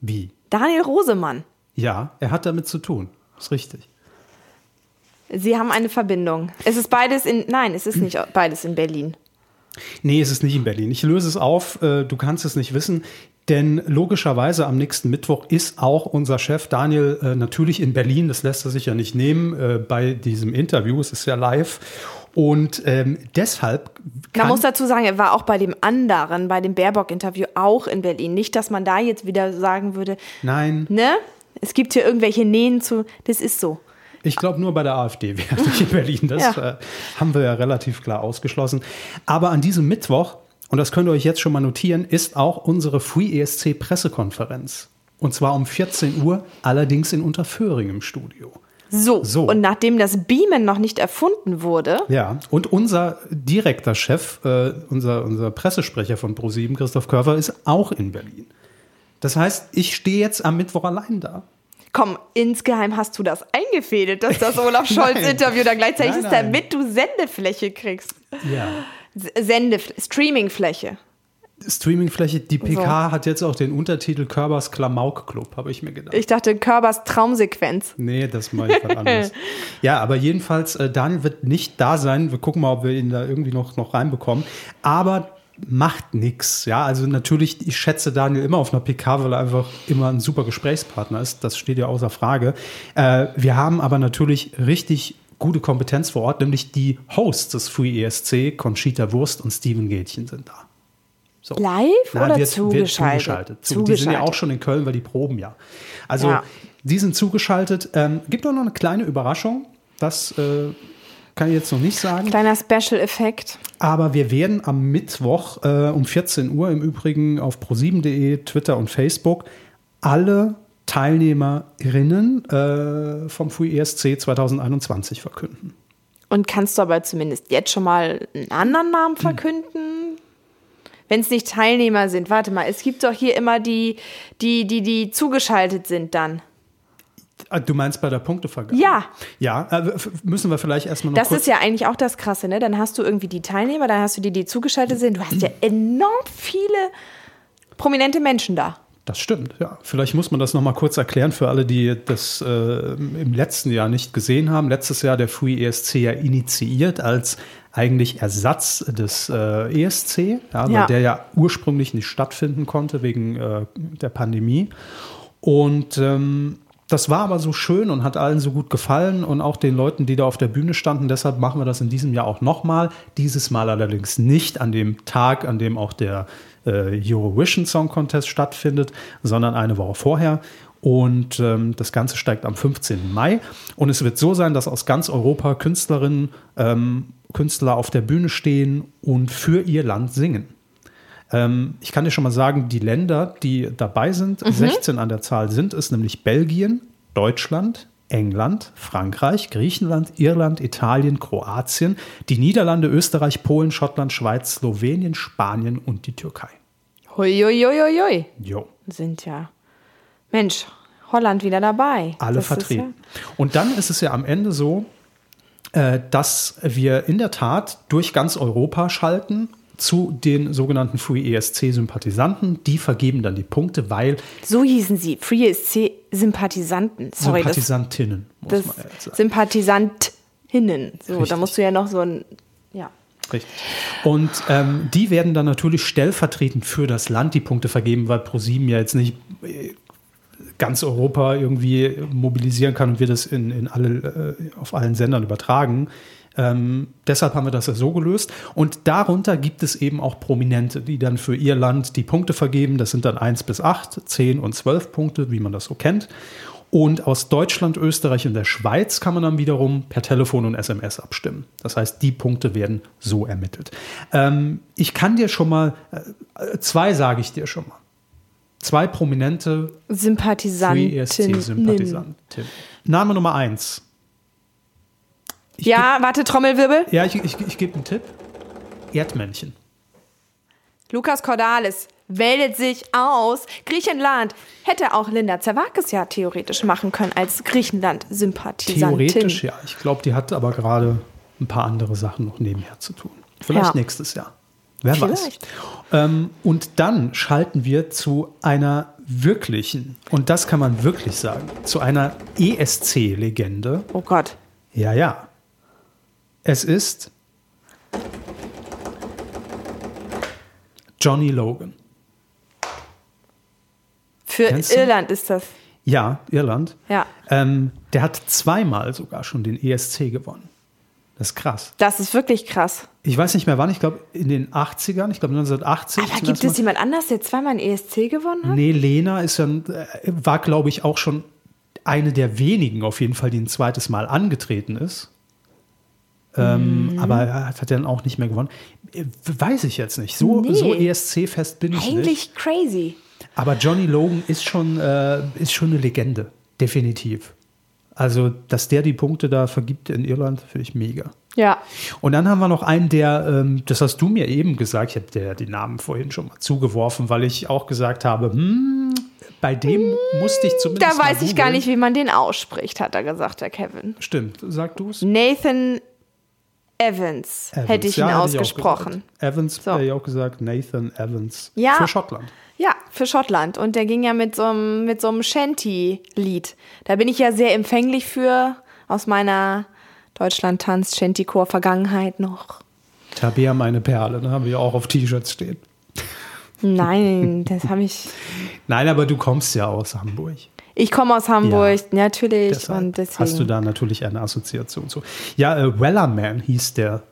Wie? Daniel Rosemann. Ja, er hat damit zu tun. Ist richtig. Sie haben eine Verbindung. Es ist beides in. Nein, es ist nicht beides in Berlin. Nee, es ist nicht in Berlin. Ich löse es auf. äh, Du kannst es nicht wissen. Denn logischerweise am nächsten Mittwoch ist auch unser Chef Daniel äh, natürlich in Berlin. Das lässt er sich ja nicht nehmen äh, bei diesem Interview. Es ist ja live. Und ähm, deshalb. Man muss dazu sagen, er war auch bei dem anderen, bei dem Baerbock-Interview auch in Berlin. Nicht, dass man da jetzt wieder sagen würde, Nein, ne? Es gibt hier irgendwelche Nähen zu. Das ist so. ich glaube nur bei der AfD wäre ich in Berlin. Das Ja. äh, haben wir ja relativ klar ausgeschlossen. Aber an diesem Mittwoch, und das könnt ihr euch jetzt schon mal notieren, ist auch unsere Free ESC Pressekonferenz. Und zwar um 14 Uhr, allerdings in Unterföhring im Studio. So. So. Und nachdem das Beamen noch nicht erfunden wurde, Ja, und unser direkter Chef, äh, unser, unser Pressesprecher von ProSieben, Christoph Körfer, ist auch in Berlin. Das heißt, ich stehe jetzt am Mittwoch allein da. komm, insgeheim hast du das eingefädelt, dass das Olaf Scholz-Interview da gleichzeitig Nein, ist, nein. damit du Sendefläche kriegst. Ja. Sende Streamingfläche. Streamingfläche, die PK hat jetzt auch den Untertitel Körbers Klamauk-Club, habe ich mir gedacht. Ich dachte, Körbers Traumsequenz. Nee, das mache ich was anderes. ja, aber jedenfalls, äh, Daniel wird nicht da sein. Wir gucken mal, ob wir ihn da irgendwie noch, noch reinbekommen. Aber macht nix. Ja, also natürlich, ich schätze Daniel immer auf einer PK, weil er einfach immer ein super Gesprächspartner ist. Das steht ja außer Frage. Äh, wir haben aber natürlich richtig gute Kompetenz vor Ort, nämlich die Hosts des Free ESC, Conchita Wurst und Steven Gätchen sind da. So. Live oder wird, zugeschaltet? Zugeschaltet. Zu- Die sind ja auch schon in Köln, weil die proben ja. Also Ja. die sind zugeschaltet. Ähm, gibt auch noch eine kleine Überraschung. Das äh, kann ich jetzt noch nicht sagen. Kleiner Special-Effekt. Aber wir werden am Mittwoch äh, um 14 Uhr im Übrigen auf pro7.de, Twitter und Facebook alle Teilnehmerinnen äh, vom Free ESC 2021 verkünden. Und kannst du aber zumindest jetzt schon mal einen anderen Namen verkünden? Wenn es nicht Teilnehmer sind, warte mal, es gibt doch hier immer die, die, die, die zugeschaltet sind dann. Ah, Du meinst bei der Punktevergabe? Ja. Ja, äh, müssen wir vielleicht erstmal noch Das ist ja eigentlich auch das Krasse, ne? Dann hast du irgendwie die Teilnehmer, dann hast du die, die zugeschaltet sind. Du hast ja enorm viele prominente Menschen da. Das stimmt, ja. Vielleicht muss man das noch mal kurz erklären für alle, die das äh, im letzten Jahr nicht gesehen haben. Letztes Jahr der Free ESC ja initiiert als eigentlich Ersatz des äh, ESC, ja, Ja. der ja ursprünglich nicht stattfinden konnte wegen äh, der Pandemie. Und ähm, das war aber so schön und hat allen so gut gefallen und auch den Leuten, die da auf der Bühne standen. Deshalb machen wir das in diesem Jahr auch nochmal. Dieses Mal allerdings nicht an dem Tag, an dem auch der äh, Eurovision Song Contest stattfindet, sondern eine Woche vorher. Und ähm, das Ganze steigt am 15. Mai. Und es wird so sein, dass aus ganz Europa Künstlerinnen, ähm, Künstler auf der Bühne stehen und für ihr Land singen. Ähm, ich kann dir schon mal sagen, die Länder, die dabei sind, 16 an der Zahl sind es, nämlich Belgien, Deutschland, England, Frankreich, Griechenland, Irland, Italien, Kroatien, die Niederlande, Österreich, Polen, Schottland, Schweiz, Slowenien, Spanien und die Türkei. Huiuiuiui. Jo, Sind ja. Mensch, Holland wieder dabei. alle Das vertreten. Und dann ist es ja am Ende so, äh, dass wir in der Tat durch ganz Europa schalten zu den sogenannten Free ESC-Sympathisanten. Die vergeben dann die Punkte, weil Ja, so hießen sie. Free ESC-Sympathisanten. Sorry, das, Sympathisantinnen, muss das man ja sagen. Sympathisantinnen. So, da Richtig. musst du ja noch so ein. Ja. Richtig. Und ähm, die werden dann natürlich stellvertretend für das Land die Punkte vergeben, weil ProSieben ja jetzt nicht äh, ganz Europa irgendwie mobilisieren kann und wir das in, in alle, äh, auf allen Sendern übertragen. Ähm, deshalb haben wir das ja so gelöst. Und darunter gibt es eben auch Prominente, die dann für ihr Land die Punkte vergeben. Das sind dann 1 bis 8, 10 und 12 Punkte, wie man das so kennt. Und aus Deutschland, Österreich und der Schweiz kann man dann wiederum per Telefon und SMS abstimmen. Das heißt, die Punkte werden so ermittelt. Ähm, ich kann dir schon mal, äh, zwei sage ich dir schon mal. Zwei prominente Free Sympathisanten. ESC-Sympathisanten. Name Nummer eins. Ich Ja, warte, Trommelwirbel. Ja, ich, ich, ich gebe einen Tipp. Erdmännchen. Lukas Cordalis wählt sich aus. Griechenland hätte auch Linda Zerwakis ja theoretisch machen können als Griechenland-Sympathisantin. Theoretisch ja. Ich glaube, die hat aber gerade ein paar andere Sachen noch nebenher zu tun. Vielleicht Ja. nächstes Jahr. Wer weiß. Vielleicht. Ähm, und dann schalten wir zu einer wirklichen, und das kann man wirklich sagen, zu einer ESC-Legende. Oh Gott. Ja, ja. Es ist Johnny Logan. Für Kennst du? Irland ist das. Ja, Irland. Ja. Ähm, der hat zweimal sogar schon den ESC gewonnen. Das ist krass. Das ist wirklich krass. Ich weiß nicht mehr wann, ich glaube in den 80ern, ich glaube 1980. Aber gibt es jemand anders, der zweimal ein ESC gewonnen hat? Nee, Lena ist dann, äh, war, glaube ich, auch schon eine der wenigen auf jeden Fall, die ein zweites Mal angetreten ist. Ähm, Mhm. Aber er hat dann auch nicht mehr gewonnen. Äh, Weiß ich jetzt nicht. So, Nee. so ESC-fest bin ich nicht. Eigentlich crazy. Aber Johnny Logan ist schon, äh, ist schon eine Legende. Definitiv. Also, dass der die Punkte da vergibt in Irland, finde ich mega. Ja. Und dann haben wir noch einen, der, ähm, das hast du mir eben gesagt, ich habe dir ja die Namen vorhin schon mal zugeworfen, weil ich auch gesagt habe, hm, bei dem musste ich Da zumindest. mal weiß ich gar nicht, wie man den ausspricht, hat er gesagt, der Kevin. Stimmt, sag du es. Nathan Evans, hätte ich ihn ausgesprochen. Evans So. hätte ich auch gesagt, Nathan Evans. Ja. Für Schottland. Ja, für Schottland. Und der ging ja mit so einem, mit so einem Shanty-Lied. Da bin ich ja sehr empfänglich für, aus meiner Deutschland-Tanz-Shanty-Chor-Vergangenheit noch. Tabea meine Perle, ne, haben wir auch auf T-Shirts stehen. Nein, das habe ich. Nein, aber du kommst ja aus Hamburg. Ich komme aus Hamburg, Ja. natürlich. Deshalb und deswegen. hast du da natürlich eine Assoziation zu. Ja, äh, Wellerman hieß der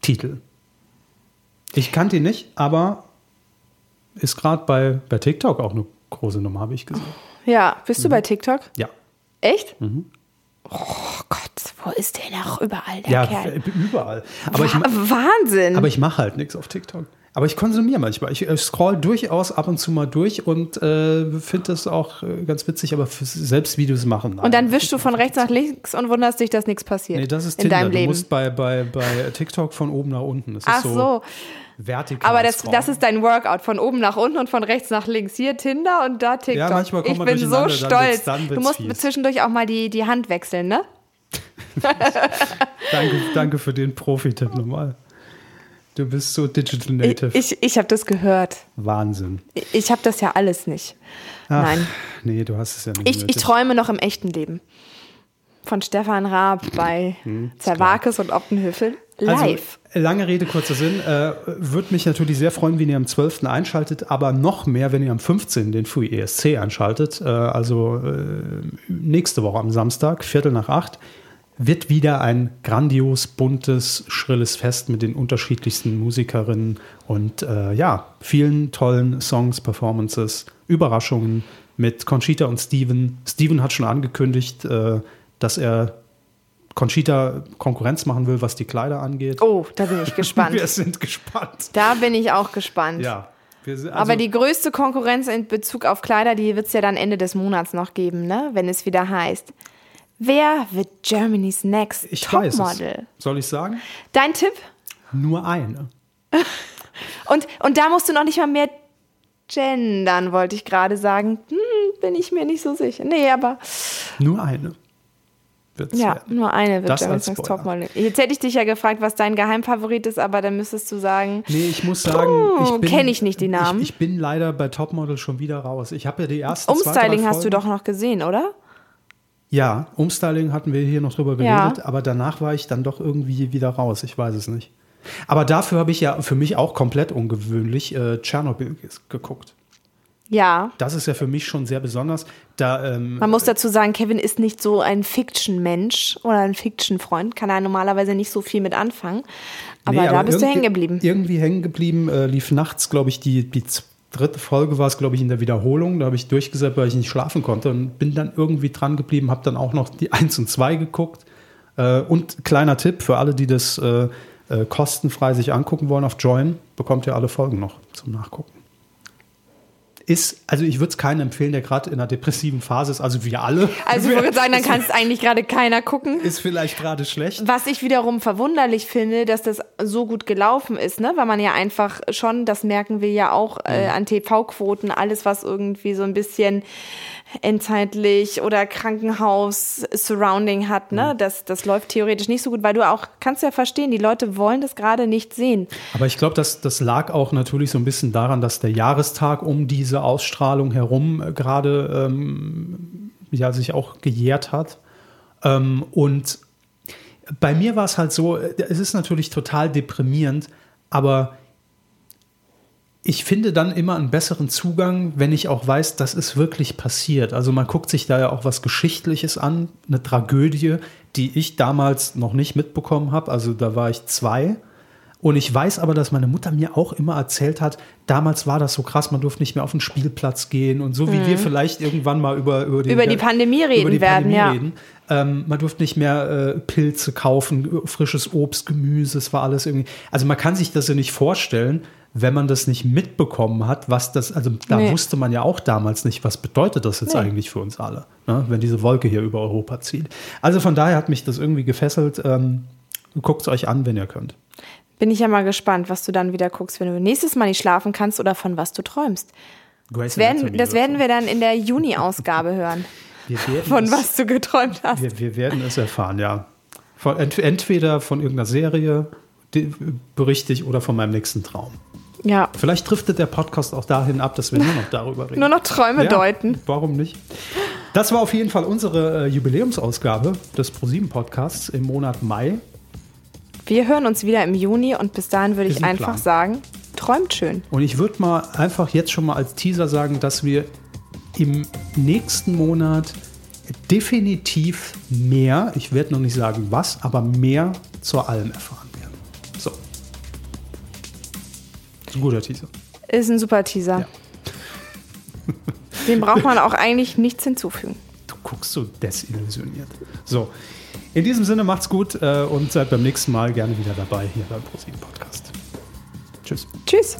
Titel. Ich kannte ihn nicht, aber ist gerade bei, bei TikTok auch eine große Nummer, habe ich gesehen. Ja, bist du bei TikTok? Ja. Echt? Mhm. Oh Gott, wo ist der noch überall, der Ja, Kerl? überall. Aber ich, Wa- ma- Wahnsinn. aber ich mache halt nichts auf TikTok. Aber ich konsumiere manchmal. Ich scroll durchaus ab und zu mal durch und äh, finde das auch äh, ganz witzig, aber selbst Videos machen. und dann wischst du von rechts nach links und wunderst dich, dass nichts passiert. Nee, das ist in Tinder. deinem Du Leben. musst bei, bei, bei TikTok von oben nach unten. Das Ach ist so. vertikal. Aber das, das ist dein Workout von oben nach unten und von rechts nach links. Hier Tinder und da TikTok. Ja, manchmal kommt ich man bin so durcheinander, dann stolz. wird's- dann du musst fies. zwischendurch auch mal die, die Hand wechseln, ne? Danke, danke für den Profi-Tipp nochmal. Du bist so Digital Ich, Native. ich, ich habe das gehört. Wahnsinn. Ich, ich habe das ja alles nicht. Ach, Nein. Nee, du hast es ja nicht Ich, ich träume noch im echten Leben. Von Stefan Raab bei Zerwakis und Optenhöfel live. Also, lange Rede, kurzer Sinn. Äh, Würde mich natürlich sehr freuen, wenn ihr am 12. einschaltet, aber noch mehr, wenn ihr am 15. den Free ESC einschaltet. Äh, also äh, nächste Woche am Samstag, Viertel nach acht, wird wieder ein grandios, buntes, schrilles Fest mit den unterschiedlichsten Musikerinnen und äh, ja, vielen tollen Songs, Performances, Überraschungen mit Conchita und Steven. Steven hat schon angekündigt, äh, dass er Conchita Konkurrenz machen will, was die Kleider angeht. oh, da bin ich gespannt. Wir sind gespannt. da bin ich auch gespannt. Ja. Also, Aber die größte Konkurrenz in Bezug auf Kleider, die wird es ja dann Ende des Monats noch geben, ne? wenn es wieder heißt. Wer wird Germany's Next ich. Topmodel? Soll ich sagen? Dein Tipp? Nur eine. Und, und da musst du noch nicht mal mehr gendern, wollte ich gerade sagen. Hm, bin ich mir nicht so sicher. Nee, aber Nur eine. Wird's ja, werden. nur eine wird Das Germany's Next. Topmodel. Jetzt hätte ich dich ja gefragt, was dein Geheimfavorit ist, aber dann müsstest du sagen, Nee, ich muss sagen, ich bin, kenn ich nicht die Namen. Ich, ich bin leider bei Topmodel schon wieder raus. Ich habe ja die ersten zwei, Umstyling drei hast du doch noch gesehen, oder? Ja, Umstyling hatten wir hier noch drüber Ja. geredet, aber danach war ich dann doch irgendwie wieder raus. Ich weiß es nicht. Aber dafür habe ich ja für mich auch komplett ungewöhnlich äh, Tschernobyl geguckt. Ja. Das ist ja für mich schon sehr besonders. Da, ähm, Man muss dazu sagen, Kevin ist nicht so ein Fiction-Mensch oder ein Fiction-Freund, kann er normalerweise nicht so viel mit anfangen. Aber Nee, da bist du hängen geblieben. Irgendwie hängen geblieben, äh, lief nachts, glaube ich, die, die dritte Folge war es, glaube ich, in der Wiederholung. Da habe ich durchgesetzt, weil ich nicht schlafen konnte und bin dann irgendwie dran geblieben, habe dann auch noch die 1 und 2 geguckt. Äh, und kleiner Tipp für alle, die das äh, äh, kostenfrei sich angucken wollen auf Join, bekommt ihr alle Folgen noch zum Nachgucken. Ist, also ich würde es keinen empfehlen, der gerade in einer depressiven Phase ist, also wir alle. Also ich würde sagen, dann kann es eigentlich gerade keiner gucken. Ist vielleicht gerade schlecht. Was ich wiederum verwunderlich finde, dass das so gut gelaufen ist, ne? Weil man ja einfach schon, das merken wir ja auch äh, an TV-Quoten, alles, was irgendwie so ein bisschen endzeitlich oder Krankenhaus-Surrounding hat, ne? Das, das läuft theoretisch nicht so gut, weil du auch, kannst ja verstehen, die Leute wollen das gerade nicht sehen. Aber ich glaube, das, das lag auch natürlich so ein bisschen daran, dass der Jahrestag um diese Ausstrahlung herum äh, gerade ähm, ja, sich auch gejährt hat. Ähm, und bei mir war es halt so, äh, es ist natürlich total deprimierend, aber ich finde dann immer einen besseren Zugang, wenn ich auch weiß, das ist wirklich passiert. Also man guckt sich da ja auch was Geschichtliches an, eine Tragödie, die ich damals noch nicht mitbekommen habe. Also da war ich zwei. Und ich weiß aber, dass meine Mutter mir auch immer erzählt hat, damals war das so krass, man durfte nicht mehr auf den Spielplatz gehen und so wie Mhm. wir vielleicht irgendwann mal über, über, den, Über die Pandemie reden über die werden, Pandemie ja. reden. Ähm, man durfte nicht mehr äh, Pilze kaufen, frisches Obst, Gemüse, es war alles irgendwie. Also man kann sich das ja nicht vorstellen, wenn man das nicht mitbekommen hat, was das, also da Nee. wusste man ja auch damals nicht, was bedeutet das jetzt Nee. eigentlich für uns alle, ne, wenn diese Wolke hier über Europa zieht. Also von daher hat mich das irgendwie gefesselt. Ähm, Guckt es euch an, wenn ihr könnt. Bin ich ja mal gespannt, was du dann wieder guckst, wenn du nächstes Mal nicht schlafen kannst oder von was du träumst. Das werden, das werden wir dann in der Juni-Ausgabe hören, von es- was du geträumt hast. Wir, wir werden es erfahren, ja. Von, ent, entweder von irgendeiner Serie berichte ich oder von meinem nächsten Traum. Ja, Vielleicht driftet der Podcast auch dahin ab, dass wir nur noch darüber reden. nur noch Träume Ja, deuten. Warum nicht? Das war auf jeden Fall unsere äh, Jubiläumsausgabe des ProSieben Podcasts im Monat Mai. Wir hören uns wieder im Juni und bis dahin würde ich einfach Plan. sagen, träumt schön. Und ich würde mal einfach jetzt schon mal als Teaser sagen, dass wir im nächsten Monat definitiv mehr, ich werde noch nicht sagen was, aber mehr zur Alm erfahren ein guter Teaser. Ist ein super Teaser. Ja. Dem braucht man auch eigentlich nichts hinzufügen. Du guckst so desillusioniert. So. In diesem Sinne macht's gut äh, und seid beim nächsten Mal gerne wieder dabei hier beim ProSieben Podcast. Tschüss. Tschüss.